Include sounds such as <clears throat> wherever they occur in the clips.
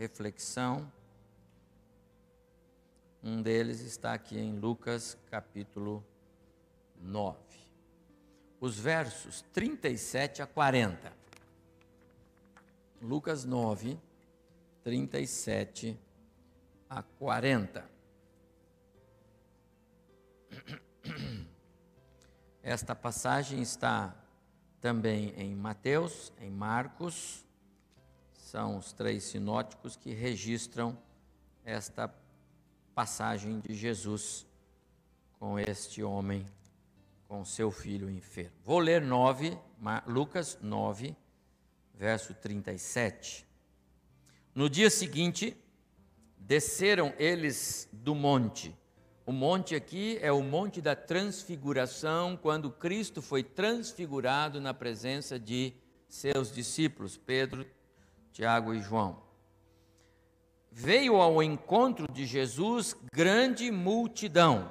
reflexão. Um deles está aqui em Lucas capítulo 9. Os versos 37 a 40. Lucas 9, 37 a 40. Esta passagem está também em Mateus, em Marcos, são os três sinóticos que registram esta passagem de Jesus com este homem, com seu filho enfermo. Vou ler 9, Lucas 9, verso 37. No dia seguinte, desceram eles do monte. O monte aqui é o monte da transfiguração, quando Cristo foi transfigurado na presença de seus discípulos, Pedro, Tiago e João. Veio ao encontro de Jesus grande multidão.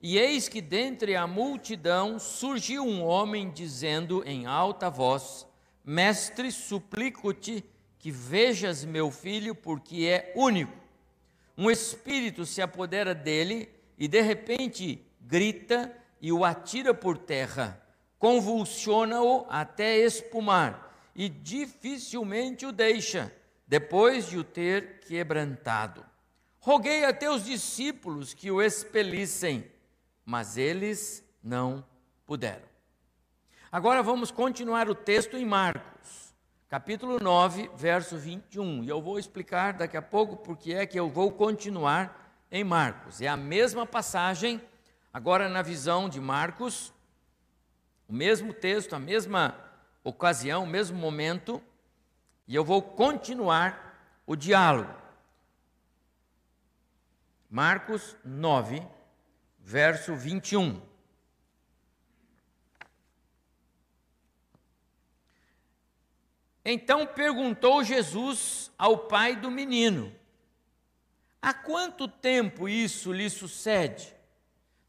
E eis que dentre a multidão surgiu um homem dizendo em alta voz: Mestre, suplico-te que vejas meu filho, porque é único. Um espírito se apodera dele e de repente grita e o atira por terra, convulsiona-o até espumar e dificilmente o deixa, depois de o ter quebrantado. Roguei a teus discípulos que o expelissem, mas eles não puderam. Agora vamos continuar o texto em Marcos, capítulo 9, verso 21. E eu vou explicar daqui a pouco porque é que eu vou continuar em Marcos. É a mesma passagem, agora na visão de Marcos, o mesmo texto, a mesma ocasião, mesmo momento, e eu vou continuar o diálogo. Marcos 9, verso 21. Então perguntou Jesus ao pai do menino: Há quanto tempo isso lhe sucede?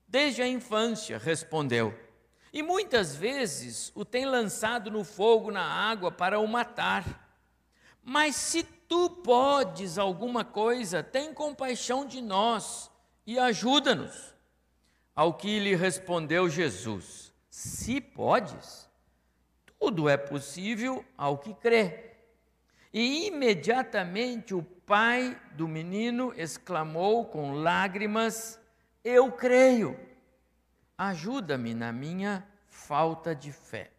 Desde a infância, respondeu. E muitas vezes o tem lançado no fogo, na água, para o matar. Mas se tu podes alguma coisa, tem compaixão de nós e ajuda-nos. Ao que lhe respondeu Jesus: Se podes, tudo é possível ao que crê. E imediatamente o pai do menino exclamou com lágrimas: Eu creio ajuda-me na minha falta de fé.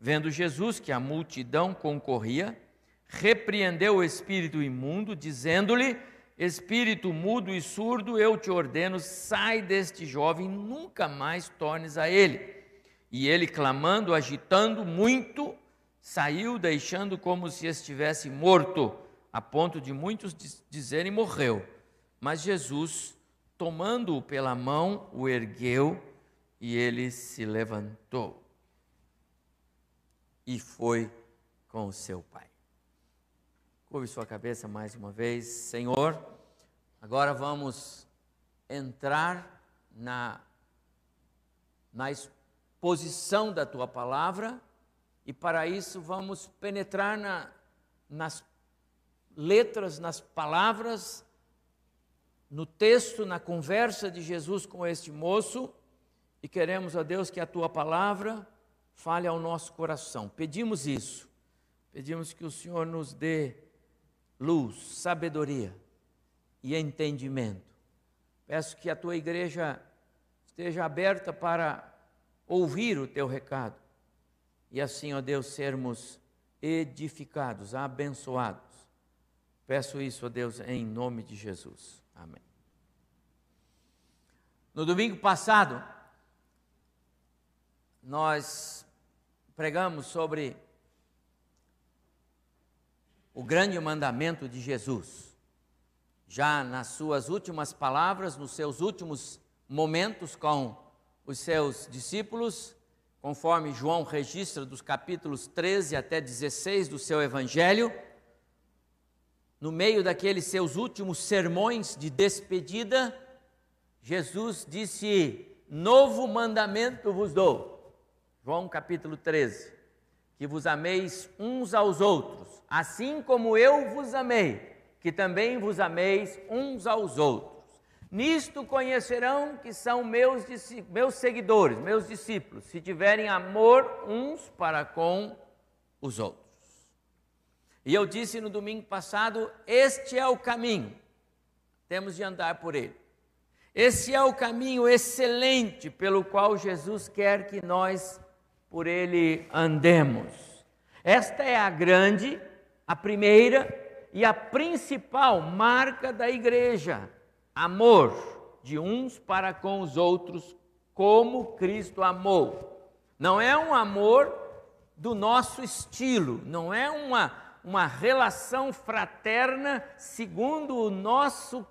Vendo Jesus que a multidão concorria, repreendeu o espírito imundo, dizendo-lhe: Espírito mudo e surdo, eu te ordeno, sai deste jovem, nunca mais tornes a ele. E ele, clamando, agitando muito, saiu, deixando como se estivesse morto, a ponto de muitos dizerem morreu. Mas Jesus, tomando-o pela mão, o ergueu e ele se levantou e foi com o seu pai. Curve sua cabeça mais uma vez, Senhor. Agora vamos entrar na, na exposição da tua palavra e para isso vamos penetrar na, nas letras, nas palavras, no texto, na conversa de Jesus com este moço e queremos, ó Deus, que a tua palavra fale ao nosso coração. Pedimos isso. Pedimos que o Senhor nos dê luz, sabedoria e entendimento. Peço que a tua igreja esteja aberta para ouvir o teu recado e assim, ó Deus, sermos edificados, abençoados. Peço isso, ó Deus, em nome de Jesus. Amém. No domingo passado, nós pregamos sobre o grande mandamento de Jesus. Já nas suas últimas palavras, nos seus últimos momentos com os seus discípulos, conforme João registra dos capítulos 13 até 16 do seu evangelho, no meio daqueles seus últimos sermões de despedida, Jesus disse: Novo mandamento vos dou. João capítulo 13: Que vos ameis uns aos outros, assim como eu vos amei, que também vos ameis uns aos outros. Nisto conhecerão que são meus, meus seguidores, meus discípulos, se tiverem amor uns para com os outros. E eu disse no domingo passado: este é o caminho, temos de andar por ele. Esse é o caminho excelente pelo qual Jesus quer que nós por ele andemos. Esta é a grande, a primeira e a principal marca da igreja: amor de uns para com os outros, como Cristo amou. Não é um amor do nosso estilo, não é uma, uma relação fraterna segundo o nosso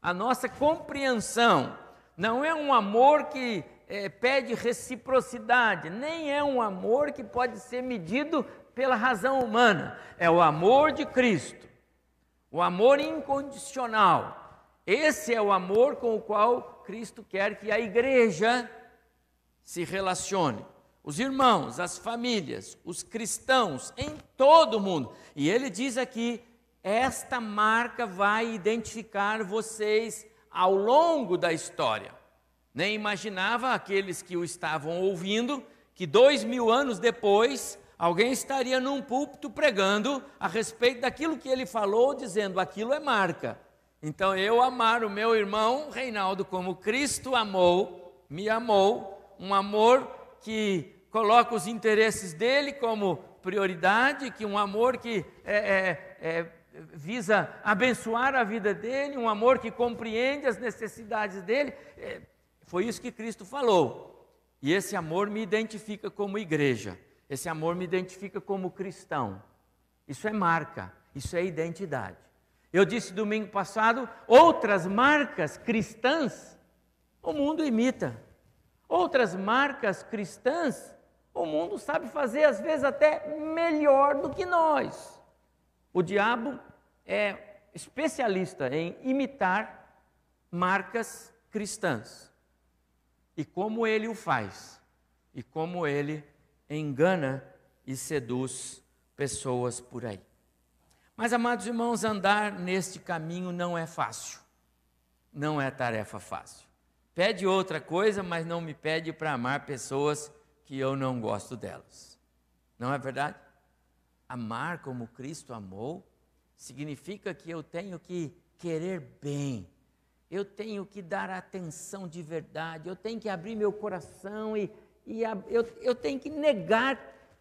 a nossa compreensão. Não é um amor que é, pede reciprocidade, nem é um amor que pode ser medido pela razão humana. É o amor de Cristo, o amor incondicional. Esse é o amor com o qual Cristo quer que a igreja se relacione. Os irmãos, as famílias, os cristãos em todo o mundo. E ele diz aqui esta marca vai identificar vocês ao longo da história. Nem imaginava aqueles que o estavam ouvindo que dois mil anos depois alguém estaria num púlpito pregando a respeito daquilo que ele falou, dizendo aquilo é marca. Então eu amar o meu irmão Reinaldo como Cristo amou, me amou, um amor que coloca os interesses dele como prioridade, que um amor que é, é, é visa abençoar a vida dele, um amor que compreende as necessidades dele. Foi isso que Cristo falou. E esse amor me identifica como igreja, esse amor me identifica como cristão. Isso é marca, isso é identidade. Eu disse domingo passado, outras marcas cristãs o mundo imita. Outras marcas cristãs o mundo sabe fazer, às vezes até melhor do que nós. O diabo é especialista em imitar marcas cristãs. E como ele o faz, e como ele engana e seduz pessoas por aí. Mas, amados irmãos, andar neste caminho não é fácil. Não é tarefa fácil. Pede outra coisa, mas não me pede para amar pessoas que eu não gosto delas. Não é verdade? Amar como Cristo amou significa que eu tenho que querer bem, eu tenho que dar atenção de verdade, eu tenho que abrir meu coração e, e a, eu, eu tenho que negar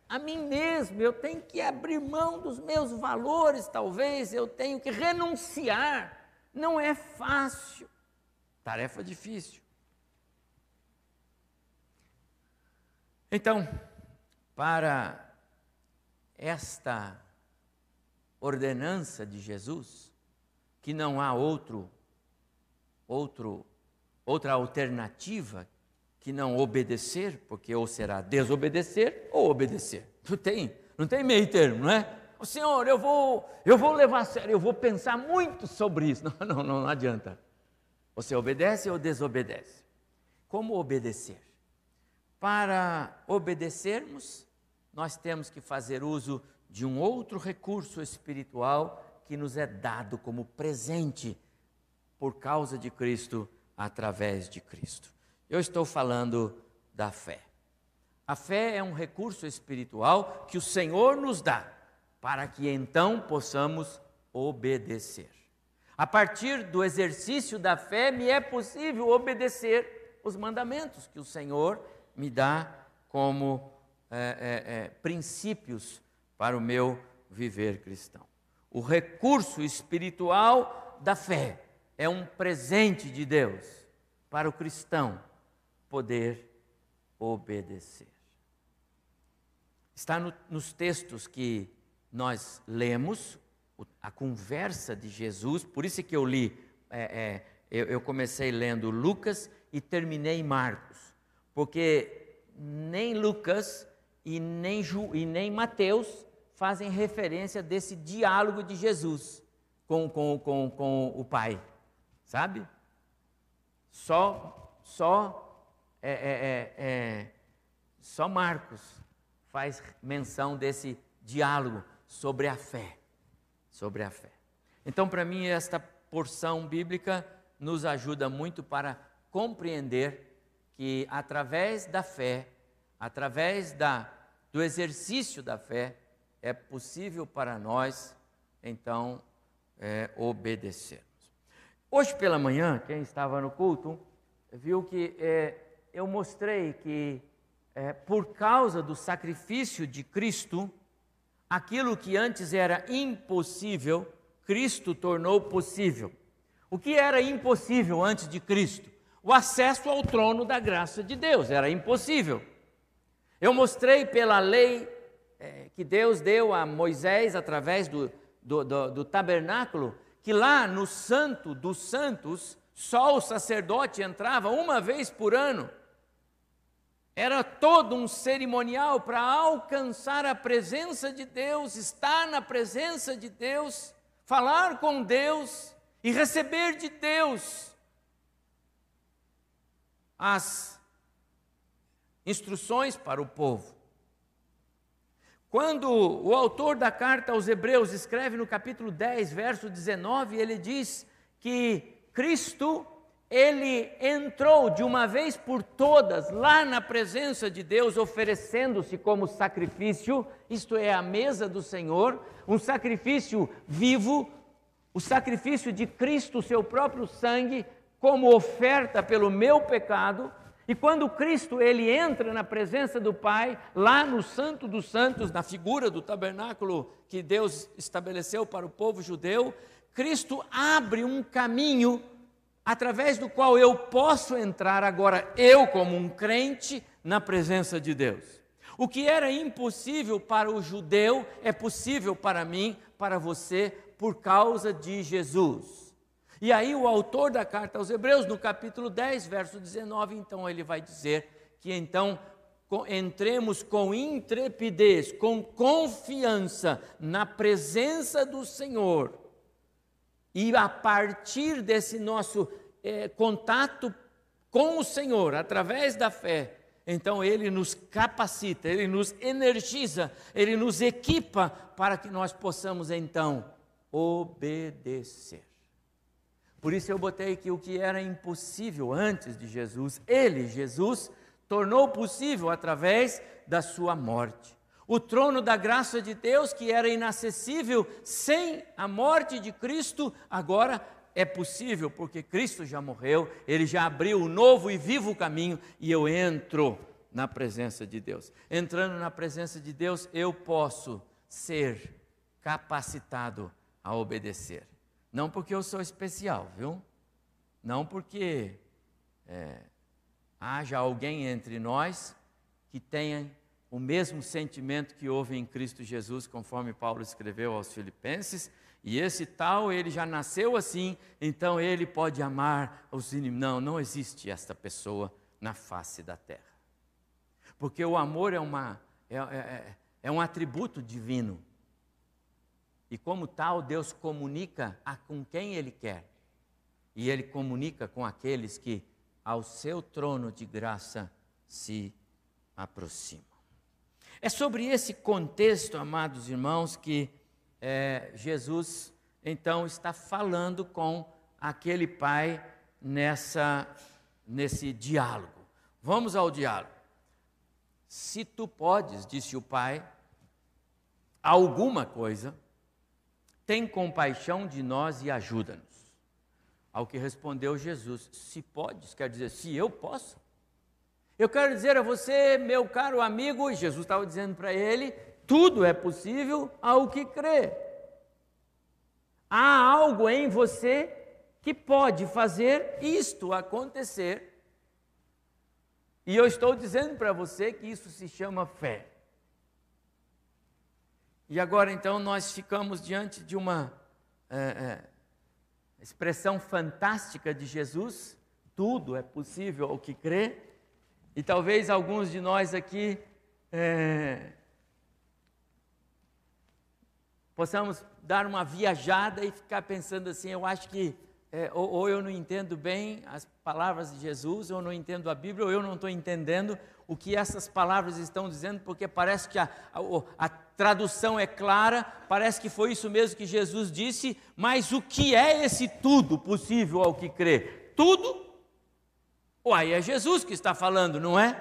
a mim mesmo, eu tenho que abrir mão dos meus valores, talvez, eu tenho que renunciar. Não é fácil, tarefa difícil. Então, para esta ordenança de Jesus, que não há outro, outro, outra alternativa que não obedecer, porque ou será desobedecer ou obedecer. Não tem, não tem meio termo, não é? O Senhor, eu vou, eu vou levar a sério, eu vou pensar muito sobre isso. <laughs> Não, não, não, não adianta. Você obedece ou desobedece? Como obedecer? Para obedecermos, nós temos que fazer uso de um outro recurso espiritual que nos é dado como presente por causa de Cristo, através de Cristo. Eu estou falando da fé. A fé é um recurso espiritual que o Senhor nos dá para que então possamos obedecer. A partir do exercício da fé, me é possível obedecer os mandamentos que o Senhor me dá como é, é, é, princípios para o meu viver cristão. O recurso espiritual da fé é um presente de Deus para o cristão poder obedecer. Está no, nos textos que nós lemos a conversa de Jesus, por isso que eu li, é, é, eu, eu comecei lendo Lucas e terminei Marcos, porque nem Lucas e nem, Ju, e nem Mateus fazem referência desse diálogo de Jesus com, com, com, com o Pai, sabe? Só, só, é, é, é, é só Marcos faz menção desse diálogo sobre a fé, sobre a fé. Então, para mim, esta porção bíblica nos ajuda muito para compreender que através da fé, através da, do exercício da fé, é possível para nós, então, é, obedecermos. Hoje pela manhã, quem estava no culto, viu que é, eu mostrei que, é, por causa do sacrifício de Cristo, aquilo que antes era impossível, Cristo tornou possível. O que era impossível antes de Cristo? O acesso ao trono da graça de Deus era impossível. Eu mostrei pela lei é, que Deus deu a Moisés através do, do, do, do tabernáculo, que lá no Santo dos Santos, só o sacerdote entrava uma vez por ano. Era todo um cerimonial para alcançar a presença de Deus, estar na presença de Deus, falar com Deus e receber de Deus as instruções para o povo. Quando o autor da carta aos Hebreus escreve no capítulo 10, verso 19, ele diz que Cristo, ele entrou de uma vez por todas lá na presença de Deus, oferecendo-se como sacrifício, isto é, a mesa do Senhor, um sacrifício vivo, o sacrifício de Cristo, seu próprio sangue, como oferta pelo meu pecado, e quando Cristo ele entra na presença do Pai, lá no Santo dos Santos, na figura do tabernáculo que Deus estabeleceu para o povo judeu, Cristo abre um caminho através do qual eu posso entrar agora, eu como um crente, na presença de Deus. O que era impossível para o judeu é possível para mim, para você, por causa de Jesus. E aí, o autor da carta aos Hebreus, no capítulo 10, verso 19, então ele vai dizer que então entremos com intrepidez, com confiança na presença do Senhor, e a partir desse nosso é, contato com o Senhor, através da fé, então Ele nos capacita, Ele nos energiza, Ele nos equipa para que nós possamos então obedecer. Por isso eu botei que o que era impossível antes de Jesus, ele, Jesus, tornou possível através da sua morte. O trono da graça de Deus, que era inacessível sem a morte de Cristo, agora é possível, porque Cristo já morreu, ele já abriu um novo e vivo caminho e eu entro na presença de Deus. Entrando na presença de Deus, eu posso ser capacitado a obedecer. Não porque eu sou especial, viu? Não porque é, haja alguém entre nós que tenha o mesmo sentimento que houve em Cristo Jesus, conforme Paulo escreveu aos Filipenses, e esse tal, ele já nasceu assim, então ele pode amar os inimigos. Não, não existe esta pessoa na face da terra. Porque o amor é, uma, é, é, é um atributo divino. E como tal, Deus comunica a com quem Ele quer. E Ele comunica com aqueles que ao seu trono de graça se aproximam. É sobre esse contexto, amados irmãos, que é, Jesus então está falando com aquele pai nessa, nesse diálogo. Vamos ao diálogo. Se tu podes, disse o pai, alguma coisa, tem compaixão de nós e ajuda-nos. Ao que respondeu Jesus: Se podes, quer dizer, se eu posso. Eu quero dizer a você, meu caro amigo, Jesus estava dizendo para ele: tudo é possível ao que crê. Há algo em você que pode fazer isto acontecer. E eu estou dizendo para você que isso se chama fé. E agora então nós ficamos diante de uma é, é, expressão fantástica de Jesus: tudo é possível ao que crê. E talvez alguns de nós aqui é, possamos dar uma viajada e ficar pensando assim: eu acho que é, ou, ou, eu não entendo bem as palavras de Jesus, ou eu não entendo a Bíblia, ou eu não estou entendendo o que essas palavras estão dizendo, porque parece que a, a, a tradução é clara, parece que foi isso mesmo que Jesus disse, mas o que é esse tudo possível ao que crê? Tudo? Uai, é Jesus que está falando, não é?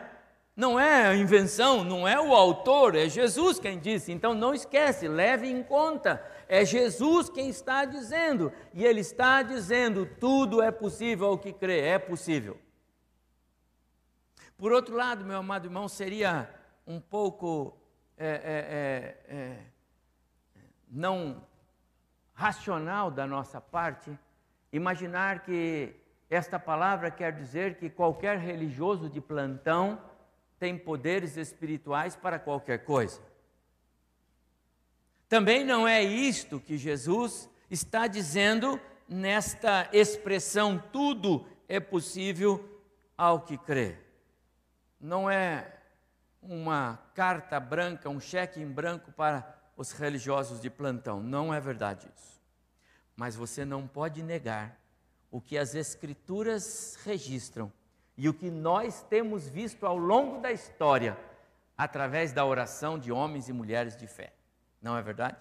Não é a invenção, não é o autor, é Jesus quem disse. Então não esquece, leve em conta. É Jesus quem está dizendo. E ele está dizendo: tudo é possível ao que crê, é possível. Por outro lado, meu amado irmão, seria um pouco é, é, é, é não racional da nossa parte imaginar que esta palavra quer dizer que qualquer religioso de plantão tem poderes espirituais para qualquer coisa. Também não é isto que Jesus está dizendo nesta expressão: tudo é possível ao que crê. Não é uma carta branca, um cheque em branco para os religiosos de plantão. Não é verdade isso. Mas você não pode negar o que as Escrituras registram e o que nós temos visto ao longo da história, através da oração de homens e mulheres de fé. Não é verdade?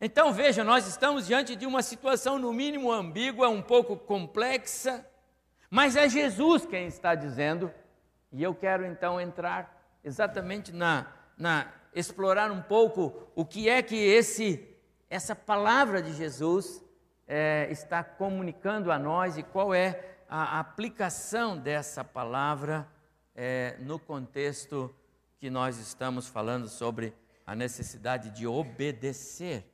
Então veja, nós estamos diante de uma situação, no mínimo ambígua, um pouco complexa, mas é Jesus quem está dizendo, e eu quero então entrar exatamente na, na explorar um pouco o que é que esse, essa palavra de Jesus é, está comunicando a nós e qual é a aplicação dessa palavra é, no contexto que nós estamos falando sobre a necessidade de obedecer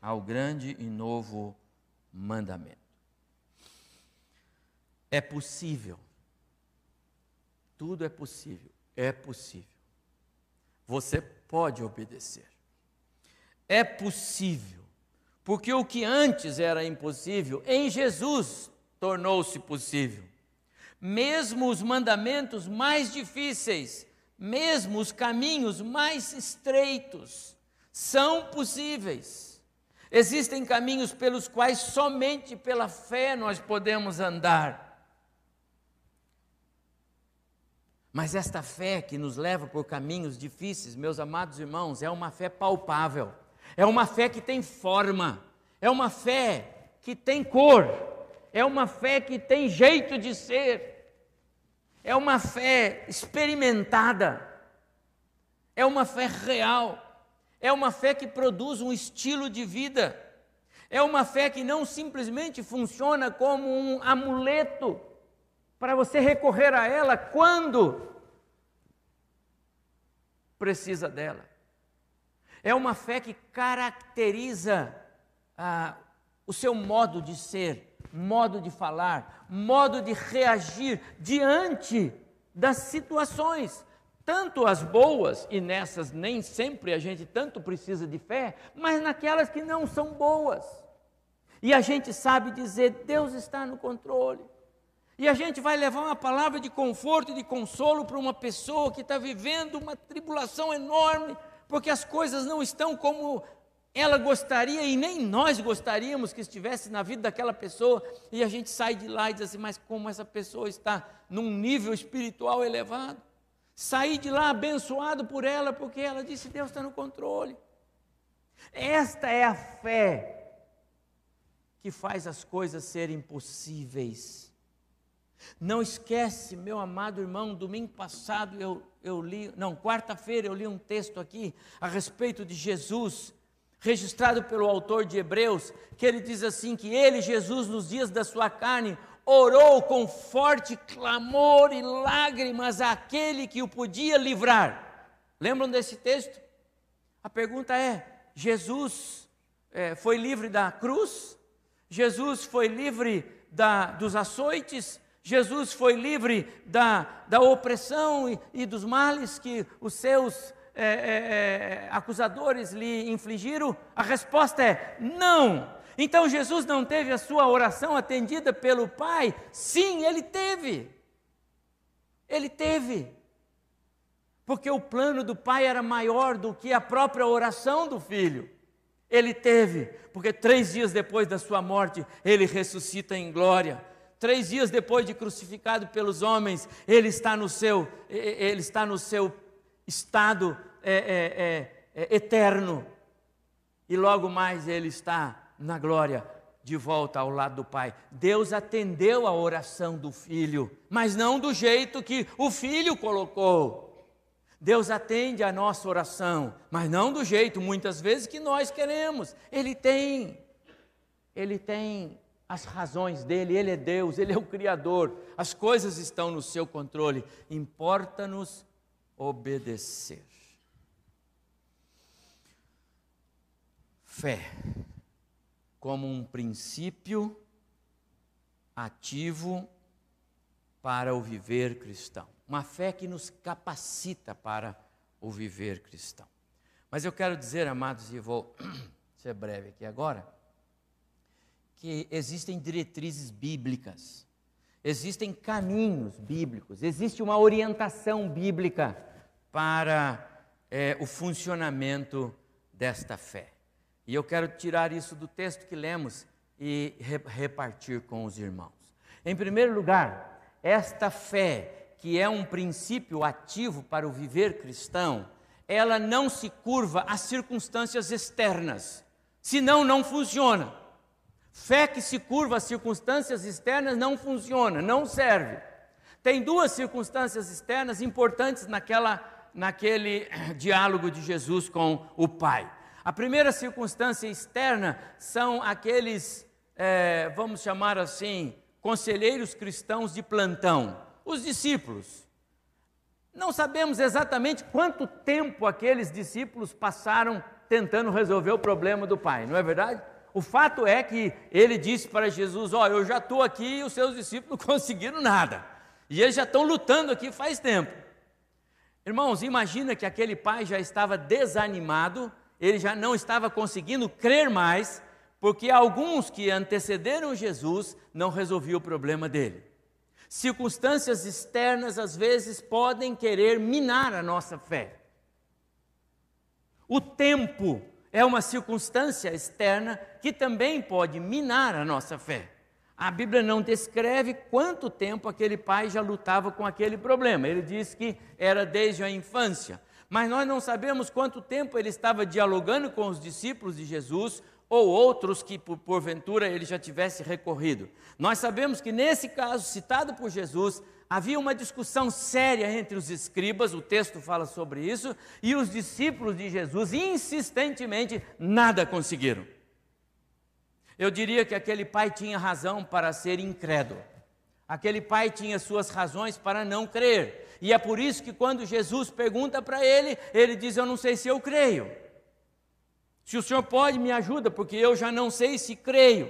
ao grande e novo mandamento. É possível, tudo é possível, é possível. Você pode obedecer. É possível, porque o que antes era impossível, em Jesus tornou-se possível. Mesmo os mandamentos mais difíceis, mesmo os caminhos mais estreitos, são possíveis. Existem caminhos pelos quais somente pela fé nós podemos andar. Mas esta fé que nos leva por caminhos difíceis, meus amados irmãos, é uma fé palpável, é uma fé que tem forma, é uma fé que tem cor, é uma fé que tem jeito de ser, é uma fé experimentada, é uma fé real, é uma fé que produz um estilo de vida, é uma fé que não simplesmente funciona como um amuleto para você recorrer a ela quando precisa dela. É uma fé que caracteriza ah, o seu modo de ser, modo de falar, modo de reagir diante das situações, tanto as boas, e nessas nem sempre a gente tanto precisa de fé, mas naquelas que não são boas. E a gente sabe dizer: Deus está no controle. E a gente vai levar uma palavra de conforto e de consolo para uma pessoa que está vivendo uma tribulação enorme, porque as coisas não estão como ela gostaria e nem nós gostaríamos que estivesse na vida daquela pessoa, e a gente sai de lá e diz assim: mas como essa pessoa está num nível espiritual elevado? Sair de lá abençoado por ela, porque ela disse: Deus está no controle. Esta é a fé que faz as coisas serem possíveis. Não esquece, meu amado irmão, domingo passado eu, eu li, não, quarta-feira eu li um texto aqui a respeito de Jesus registrado pelo autor de Hebreus, que ele diz assim: que ele, Jesus, nos dias da sua carne, orou com forte clamor e lágrimas àquele que o podia livrar. Lembram desse texto? A pergunta é: Jesus é, foi livre da cruz? Jesus foi livre da, dos açoites? Jesus foi livre da, da opressão e, e dos males que os seus é, é, acusadores lhe infligiram? A resposta é não. Então Jesus não teve a sua oração atendida pelo Pai? Sim, ele teve. Ele teve. Porque o plano do Pai era maior do que a própria oração do filho. Ele teve, porque três dias depois da sua morte, ele ressuscita em glória. Três dias depois de crucificado pelos homens, ele está no seu, ele está no seu estado é, é, é, é, eterno. E logo mais ele está na glória, de volta ao lado do Pai. Deus atendeu a oração do filho, mas não do jeito que o filho colocou. Deus atende a nossa oração, mas não do jeito muitas vezes que nós queremos. Ele tem, ele tem as razões dele, ele é Deus, ele é o Criador, as coisas estão no seu controle, importa-nos obedecer. Fé como um princípio ativo para o viver cristão. Uma fé que nos capacita para o viver cristão. Mas eu quero dizer, amados, e vou <clears throat> ser breve aqui agora, que existem diretrizes bíblicas, existem caminhos bíblicos, existe uma orientação bíblica para é, o funcionamento desta fé. E eu quero tirar isso do texto que lemos e repartir com os irmãos. Em primeiro lugar, esta fé, que é um princípio ativo para o viver cristão, ela não se curva às circunstâncias externas, senão não funciona. Fé que se curva às circunstâncias externas não funciona, não serve. Tem duas circunstâncias externas importantes naquela, naquele <clears throat> diálogo de Jesus com o Pai. A primeira circunstância externa são aqueles, é, vamos chamar assim, conselheiros cristãos de plantão, os discípulos. Não sabemos exatamente quanto tempo aqueles discípulos passaram tentando resolver o problema do pai, não é verdade? O fato é que ele disse para Jesus: Ó, oh, eu já estou aqui e os seus discípulos não <laughs> conseguiram nada. E eles já estão lutando aqui faz tempo. Irmãos, imagina que aquele pai já estava desanimado ele já não estava conseguindo crer mais, porque alguns que antecederam Jesus não resolviam o problema dele. Circunstâncias externas às vezes podem querer minar a nossa fé. O tempo é uma circunstância externa que também pode minar a nossa fé. A Bíblia não descreve quanto tempo aquele pai já lutava com aquele problema. Ele diz que era desde a infância mas nós não sabemos quanto tempo ele estava dialogando com os discípulos de Jesus ou outros que porventura ele já tivesse recorrido. Nós sabemos que nesse caso citado por Jesus, havia uma discussão séria entre os escribas, o texto fala sobre isso, e os discípulos de Jesus insistentemente nada conseguiram. Eu diria que aquele pai tinha razão para ser incrédulo. Aquele pai tinha suas razões para não crer. E é por isso que quando Jesus pergunta para ele, ele diz: Eu não sei se eu creio. Se o senhor pode, me ajuda, porque eu já não sei se creio.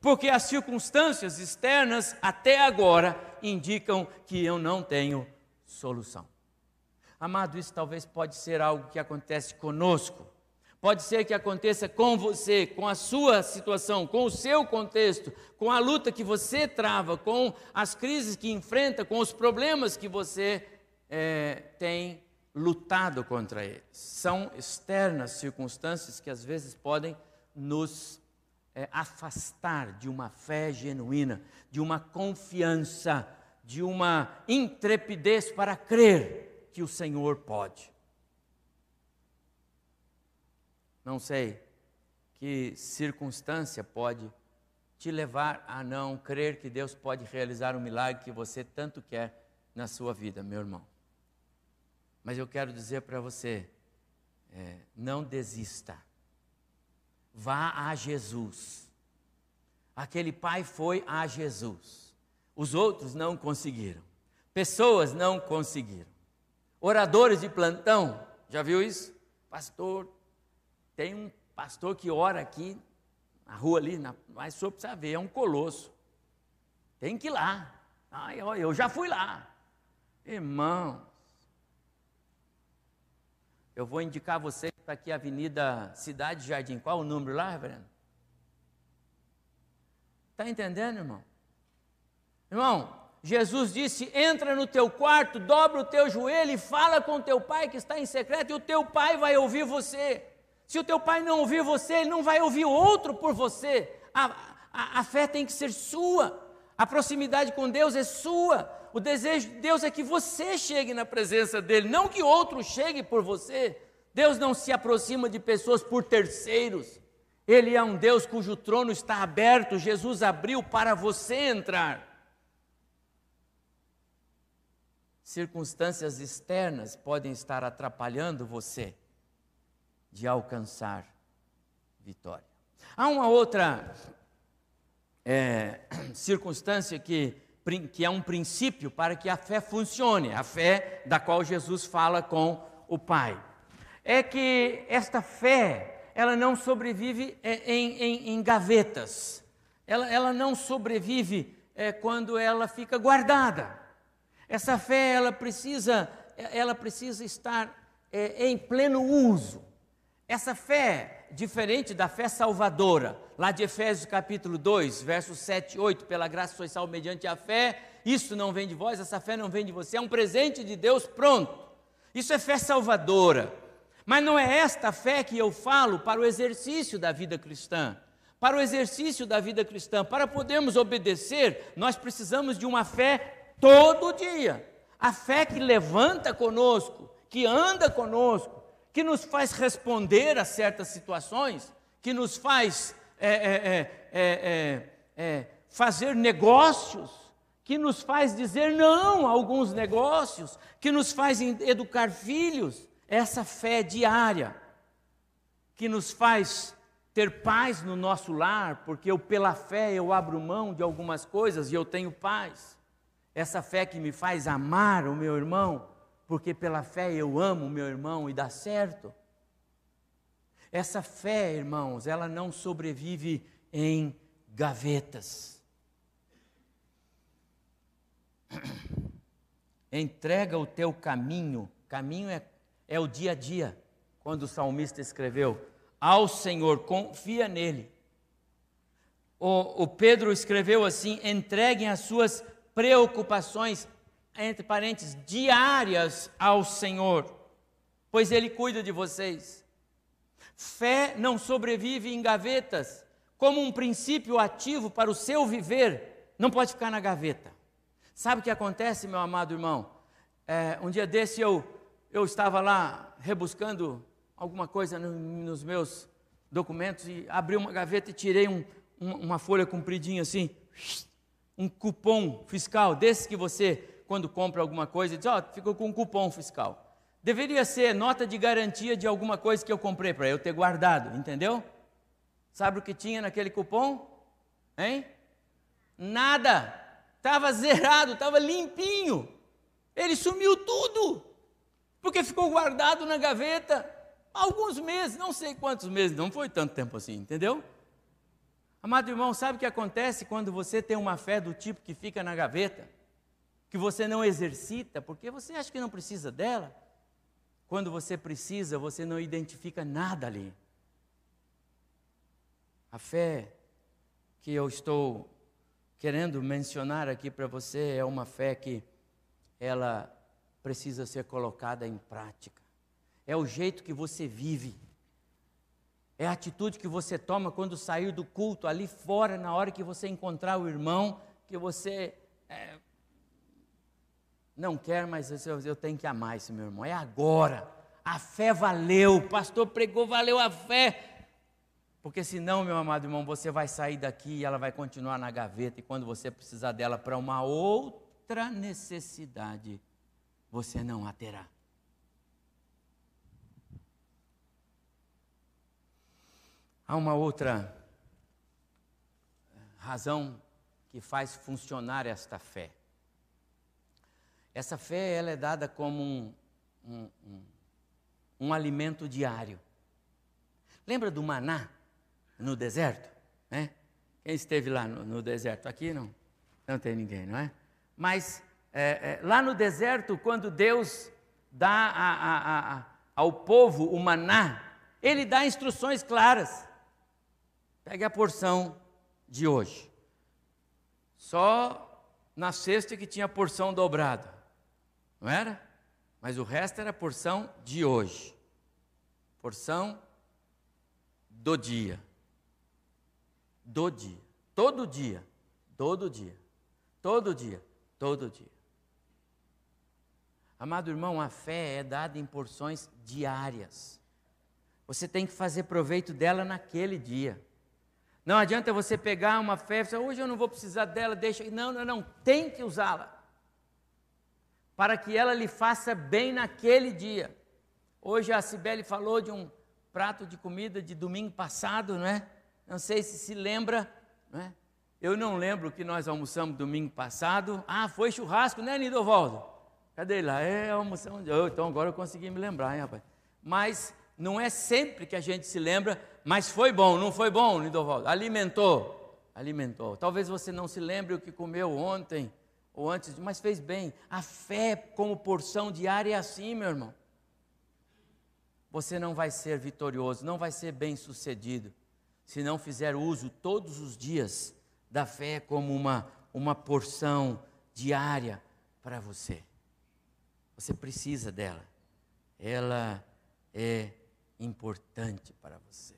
Porque as circunstâncias externas, até agora, indicam que eu não tenho solução. Amado, isso talvez pode ser algo que acontece conosco. Pode ser que aconteça com você, com a sua situação, com o seu contexto, com a luta que você trava, com as crises que enfrenta, com os problemas que você é, tem lutado contra eles. São externas circunstâncias que às vezes podem nos é, afastar de uma fé genuína, de uma confiança, de uma intrepidez para crer que o Senhor pode. Não sei que circunstância pode te levar a não crer que Deus pode realizar um milagre que você tanto quer na sua vida, meu irmão. Mas eu quero dizer para você: é, não desista. Vá a Jesus. Aquele pai foi a Jesus. Os outros não conseguiram. Pessoas não conseguiram. Oradores de plantão, já viu isso? Pastor, tem um pastor que ora aqui, na rua ali, na, mas senhor precisa ver, é um colosso. Tem que ir lá. Ai, eu já fui lá. Irmãos, Eu vou indicar você para aqui a Avenida Cidade Jardim. Qual o número lá, reverendo? Está entendendo, irmão? Irmão, Jesus disse: entra no teu quarto, dobra o teu joelho e fala com teu pai que está em secreto, e o teu pai vai ouvir você. Se o teu pai não ouvir você, ele não vai ouvir outro por você. A, a, a fé tem que ser sua, a proximidade com Deus é sua. O desejo de Deus é que você chegue na presença dele, não que outro chegue por você. Deus não se aproxima de pessoas por terceiros. Ele é um Deus cujo trono está aberto, Jesus abriu para você entrar. circunstâncias externas podem estar atrapalhando você de alcançar vitória. Há uma outra é, <clears throat> circunstância que, que é um princípio para que a fé funcione, a fé da qual Jesus fala com o Pai. É que esta fé, ela não sobrevive é, em, em, em gavetas, ela, ela não sobrevive é, quando ela fica guardada. Essa fé ela precisa, ela precisa estar é, em pleno uso. Essa fé, diferente da fé salvadora, lá de Efésios capítulo 2, versos 7 e 8, pela graça sois salvo mediante a fé, isso não vem de vós, essa fé não vem de você, é um presente de Deus pronto. Isso é fé salvadora. Mas não é esta fé que eu falo para o exercício da vida cristã. Para o exercício da vida cristã, para podermos obedecer, nós precisamos de uma fé todo dia. A fé que levanta conosco, que anda conosco, que nos faz responder a certas situações, que nos faz é é, é, é, é, fazer negócios, que nos faz dizer não a alguns negócios, que nos faz educar filhos, essa fé diária, que nos faz ter paz no nosso lar, porque eu pela fé eu abro mão de algumas coisas e eu tenho paz. Essa fé que me faz amar o meu irmão, porque pela fé eu amo o meu irmão e dá certo. Essa fé, irmãos, ela não sobrevive em gavetas. <clears throat> Entrega o teu caminho, caminho é, é o dia a dia. Quando o salmista escreveu, ao Senhor, confia nele. O, o Pedro escreveu assim: entreguem as suas preocupações, entre parênteses, diárias ao Senhor, pois Ele cuida de vocês. Fé não sobrevive em gavetas, como um princípio ativo para o seu viver, não pode ficar na gaveta. Sabe o que acontece, meu amado irmão? É, um dia desse eu, eu estava lá rebuscando alguma coisa no, nos meus documentos e abri uma gaveta e tirei um, uma, uma folha compridinha assim um cupom fiscal, desse que você, quando compra alguma coisa, diz: Ó, oh, ficou com um cupom fiscal. Deveria ser nota de garantia de alguma coisa que eu comprei para eu ter guardado, entendeu? Sabe o que tinha naquele cupom? Hein? Nada. Estava <laughs> zerado, estava limpinho. Ele sumiu tudo. Porque ficou guardado na gaveta alguns meses, não sei quantos meses, não foi tanto tempo assim, entendeu? Amado irmão, sabe o que acontece quando você tem uma fé do tipo que fica na gaveta? Que você não exercita, porque você acha que não precisa dela? Quando você precisa, você não identifica nada ali. A fé que eu estou querendo mencionar aqui para você é uma fé que ela precisa ser colocada em prática. É o jeito que você vive é a atitude que você toma quando sair do culto ali fora, na hora que você encontrar o irmão, que você é, não quer, mas eu, tenho que amar esse meu irmão. É agora. A fé valeu. O pastor pregou, valeu a fé. Porque senão, meu amado irmão, você vai sair daqui e ela vai continuar na gaveta, e quando você precisar dela para uma outra necessidade, você não a terá. Há uma outra razão que faz funcionar esta fé. Essa fé ela é dada como um, um, um, um alimento diário. Lembra do maná no deserto? Né? Quem esteve lá no, no, deserto? Aqui não, não tem ninguém, não é? Mas é, é, lá no deserto, quando Deus dá a, a, a, ao povo o maná, ele dá instruções claras. Pegue a porção de hoje. Só na sexta que tinha porção dobrada, não era? Mas o resto era porção de hoje. Porção do dia. Do dia. Todo dia. Todo dia. Todo dia. Todo dia. Amado irmão, a fé é dada em porções diárias. Você tem que fazer proveito dela naquele dia. Não adianta você pegar uma fé e falar, hoje eu não vou precisar dela, deixa. Não, não, não, tem que usá-la. Para que ela lhe faça bem naquele dia. Hoje a Cibele falou de um prato de comida de domingo passado, não é? Não sei se se lembra, não é? Eu não lembro o que nós almoçamos domingo passado. Ah, foi churrasco, né, Nidovaldo? Cadê ele lá? É almoção. Então agora eu consegui me lembrar, hein, rapaz? Mas não é sempre que a gente se lembra, mas foi bom, não foi bom, Nidovaldo? Alimentou, alimentou. Talvez você não se lembre o que comeu ontem ou antes, mas fez bem. A fé como porção diária é assim, meu irmão. Você não vai ser vitorioso, não vai ser bem sucedido, se não fizer uso todos os dias da fé como uma, uma porção diária para você. Você precisa dela. Ela é importante para você.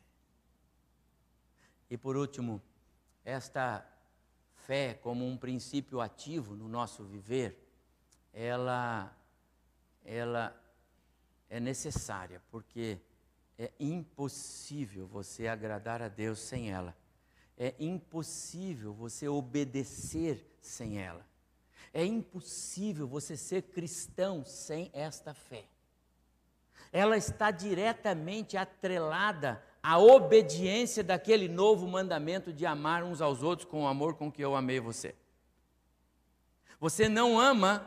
E por último, esta fé como um princípio ativo no nosso viver, ela ela é necessária, porque é impossível você agradar a Deus sem ela. É impossível você obedecer sem ela. É impossível você ser cristão sem esta fé. Ela está diretamente atrelada à obediência daquele novo mandamento de amar uns aos outros com o amor com que eu amei você. Você não ama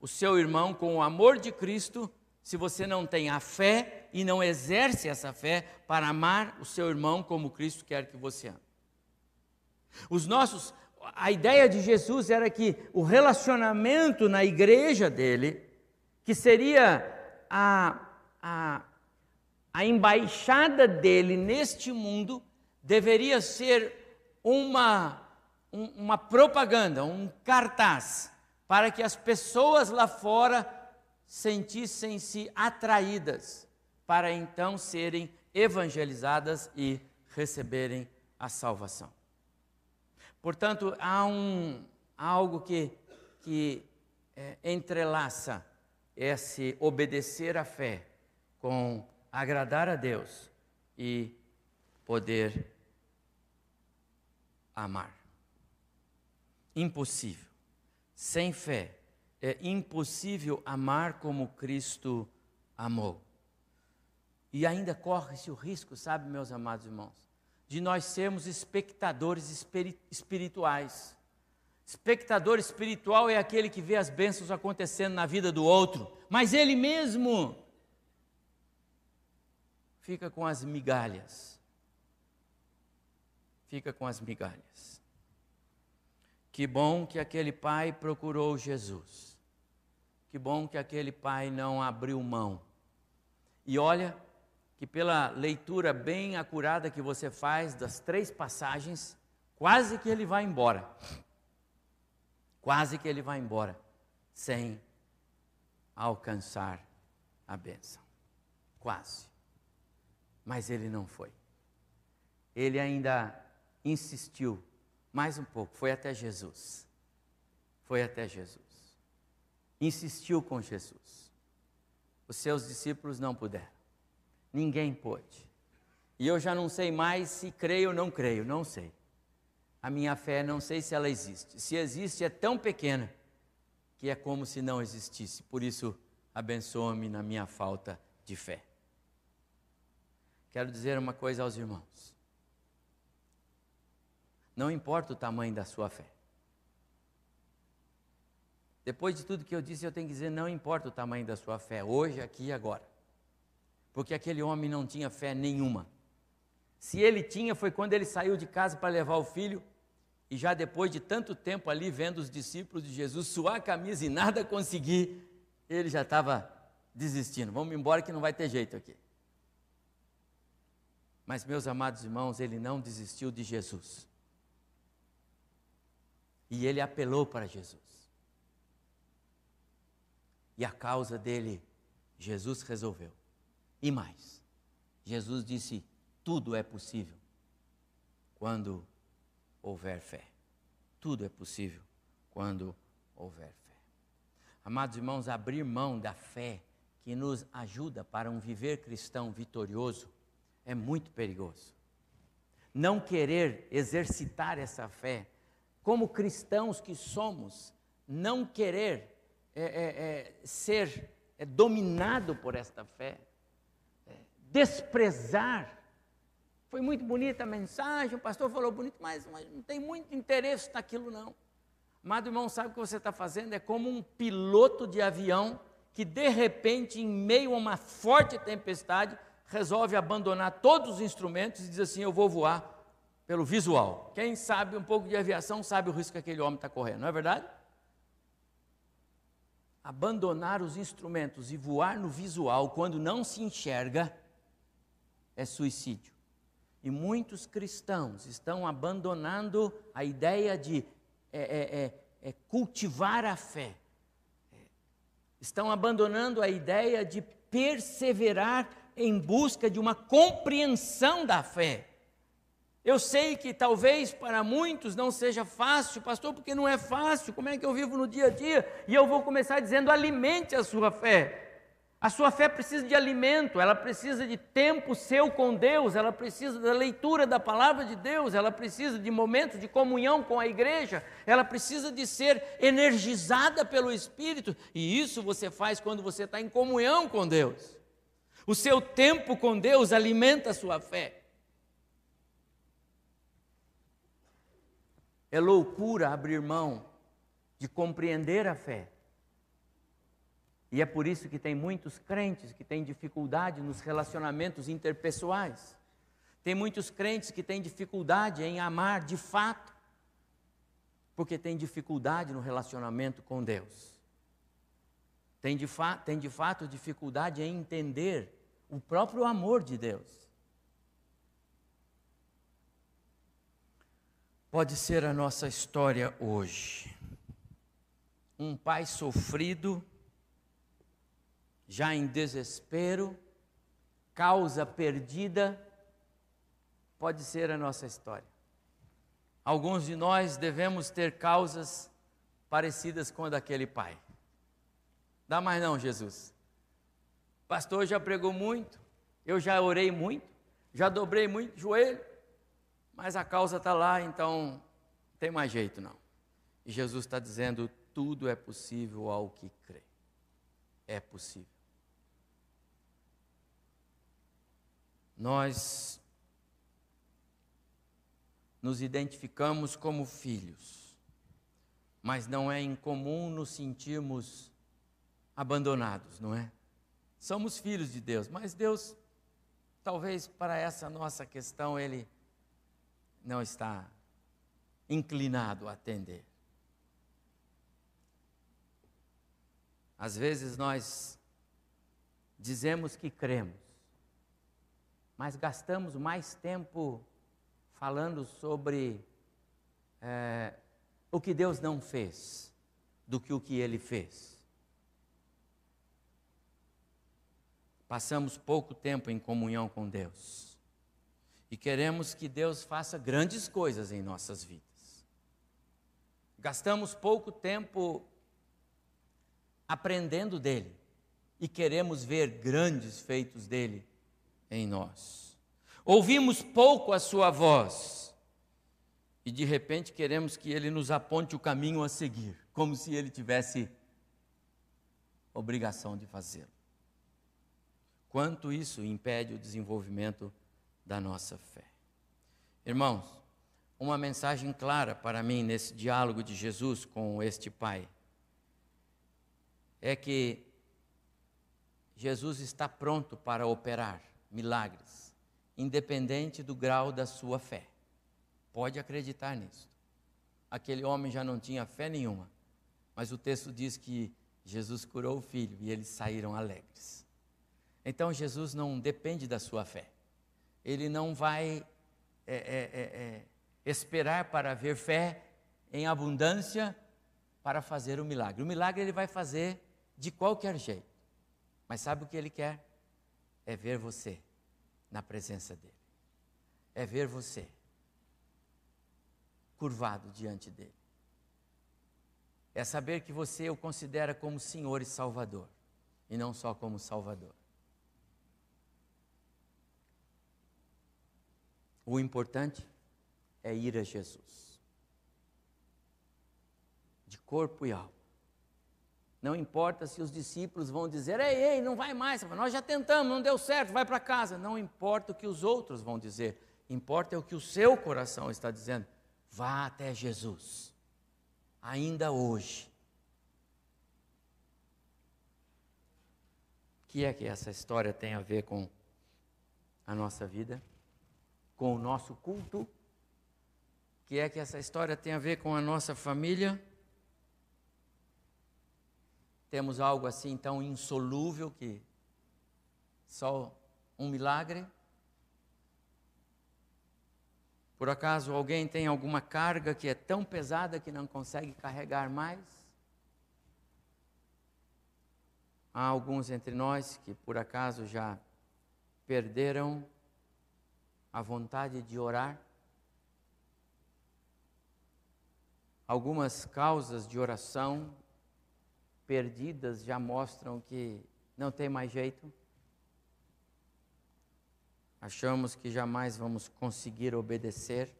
o seu irmão com o amor de Cristo se você não tem a fé e não exerce essa fé para amar o seu irmão como Cristo quer que você ame. Os nossos a ideia de Jesus era que o relacionamento na igreja dele, que seria a, a, a embaixada dele neste mundo, deveria ser uma, um, uma propaganda, um cartaz, para que as pessoas lá fora sentissem-se atraídas, para então serem evangelizadas e receberem a salvação. Portanto, há, um, algo que, que é, entrelaça esse obedecer à fé com agradar a Deus e poder amar. Impossível. Sem fé é impossível amar como Cristo amou. E ainda corre-se o risco, sabe, meus amados irmãos, de nós sermos espectadores espirituais. Espectador espiritual é aquele que vê as bênçãos acontecendo na vida do outro, mas ele mesmo fica com as migalhas. Fica com as migalhas. Que bom que aquele pai procurou Jesus. Que bom que aquele pai não abriu mão. E olha, que pela leitura bem acurada que você faz das três passagens, quase que ele vai embora. Quase que ele vai embora sem alcançar a bênção. Quase. Mas ele não foi. Ele ainda insistiu mais um pouco, foi até Jesus. Foi até Jesus. Insistiu com Jesus. Os seus discípulos não puderam. Ninguém pôde. E eu já não sei mais se creio ou não creio, não sei. A minha fé, não sei se ela existe. Se existe, é tão pequena que é como se não existisse. Por isso, abençoa-me na minha falta de fé. Quero dizer uma coisa aos irmãos. Não importa o tamanho da sua fé. Depois de tudo que eu disse, eu tenho que dizer: não importa o tamanho da sua fé, hoje, aqui e agora porque aquele homem não tinha fé nenhuma. Se ele tinha, foi quando ele saiu de casa para levar o filho, e já depois de tanto tempo ali vendo os discípulos de Jesus suar a camisa e nada conseguir, ele já estava desistindo. Vamos embora que não vai ter jeito aqui. Mas, meus amados irmãos, ele não desistiu de Jesus. E ele apelou para Jesus. E a causa dele, Jesus resolveu. E mais, Jesus disse: tudo é possível quando houver fé. Tudo é possível quando houver fé. Amados irmãos, abrir mão da fé que nos ajuda para um viver cristão vitorioso é muito perigoso. Não querer exercitar essa fé, como cristãos que somos, não querer é, é, é, ser é, dominado por esta fé, desprezar. Foi muito bonita a mensagem, o pastor falou bonito, mas, mas não tem muito interesse naquilo não. Amado irmão, sabe o que você está fazendo? É como um piloto de avião que de repente, em meio a uma forte tempestade, resolve abandonar todos os instrumentos e diz assim: Eu vou voar pelo visual. Quem sabe um pouco de aviação sabe o risco que aquele homem está correndo, não é verdade? Abandonar os instrumentos e voar no visual quando não se enxerga é suicídio. E muitos cristãos estão abandonando a ideia de é, é, é, é cultivar a fé. Estão abandonando a ideia de perseverar em busca de uma compreensão da fé. Eu sei que talvez para muitos não seja fácil, pastor, porque não é fácil. Como é que eu vivo no dia a dia? E eu vou começar dizendo: alimente a sua fé. A sua fé precisa de alimento, ela precisa de tempo seu com Deus, ela precisa da leitura da palavra de Deus, ela precisa de momentos de comunhão com a igreja, ela precisa de ser energizada pelo Espírito, e isso você faz quando você está em comunhão com Deus. O seu tempo com Deus alimenta a sua fé. É loucura abrir mão de compreender a fé. E é por isso que tem muitos crentes que têm dificuldade nos relacionamentos interpessoais. Tem muitos crentes que têm dificuldade em amar de fato, porque tem dificuldade no relacionamento com Deus tem de, tem de fato dificuldade em entender o próprio amor de Deus. Pode ser a nossa história hoje. Um pai sofrido, já em desespero, causa perdida, pode ser a nossa história. Alguns de nós devemos ter causas parecidas com a daquele pai. Dá mais não, Jesus. Pastor já pregou muito, eu já orei muito, já dobrei muito joelho, mas a causa está lá, então não tem mais jeito não. E Jesus está dizendo: tudo é possível ao que crê. É possível. Nós nos identificamos como filhos, mas não é incomum nos sentirmos abandonados, não é? Somos filhos de Deus, mas Deus, talvez para essa nossa questão, Ele não está inclinado a atender. Às vezes nós dizemos que cremos, mas gastamos mais tempo falando sobre é, o que Deus não fez do que o que Ele fez. passamos pouco tempo em comunhão com Deus. E queremos que Deus faça grandes coisas em nossas vidas. Gastamos pouco tempo aprendendo dele e queremos ver grandes feitos dele em nós. Ouvimos pouco a sua voz e de repente queremos que ele nos aponte o caminho a seguir, como se ele tivesse obrigação de fazê-lo quanto isso impede o desenvolvimento da nossa fé. Irmãos, uma mensagem clara para mim nesse diálogo de Jesus com este pai é que Jesus está pronto para operar milagres, independente do grau da sua fé. Pode acreditar nisso. Aquele homem já não tinha fé nenhuma, mas o texto diz que Jesus curou o filho e eles saíram alegres. Então Jesus não depende da sua fé. Ele não vai é, é, é, é esperar para ver fé em abundância para fazer o milagre. O milagre ele vai fazer de qualquer jeito. Mas sabe o que ele quer? É ver você na presença dele. É ver você curvado diante dele. É saber que você o considera como Senhor e Salvador, e não só como Salvador. O importante é ir a Jesus, de corpo e alma. Não importa se os discípulos vão dizer, ei, ei, não vai mais, nós já tentamos, não deu certo, vai para casa. Não importa o que os outros vão dizer, importa o que o seu coração está dizendo. Vá até Jesus, ainda hoje. O que é que essa história tem a ver com a nossa vida? Com o nosso culto? O que é que essa história tem a ver com a nossa família? Temos algo assim tão insolúvel que só um milagre? Por acaso alguém tem alguma carga que é tão pesada que não consegue carregar mais? Há alguns entre nós que por acaso já perderam a vontade de orar? Algumas causas de oração perdidas já mostram que não tem mais jeito. Achamos que jamais vamos conseguir obedecer.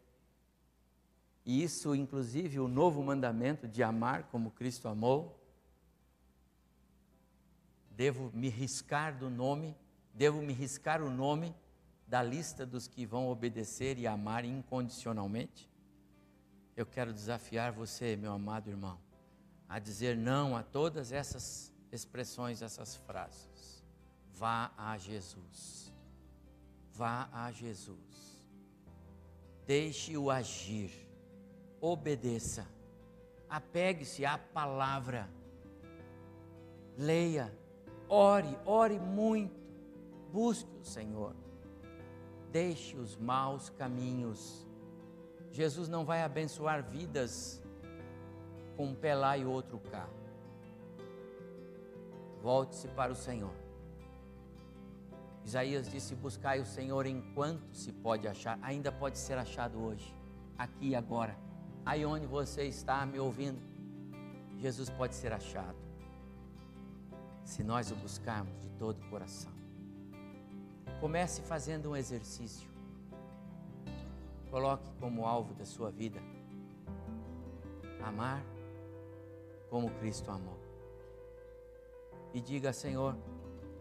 E isso, inclusive, o novo mandamento de amar como Cristo amou. Devo me riscar do nome, devo me riscar o nome da lista dos que vão obedecer e amar incondicionalmente? Eu quero desafiar você, meu amado irmão a dizer não a todas essas expressões, essas frases. Vá a Jesus. Vá a Jesus. Deixe-o agir. Obedeça. Apegue-se à palavra. Leia. Ore, ore muito. Busque o Senhor. Deixe os maus caminhos. Jesus não vai abençoar vidas com um pé lá e outro cá. Volte-se para o Senhor. Isaías disse: Buscai o Senhor enquanto se pode achar, ainda pode ser achado hoje, aqui e agora. Aí onde você está me ouvindo, Jesus pode ser achado, se nós o buscarmos de todo o coração. Comece fazendo um exercício. Coloque como alvo da sua vida amar como Cristo amou. E diga, Senhor,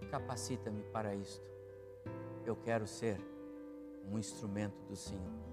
capacita-me para isto. Eu quero ser um instrumento do Senhor.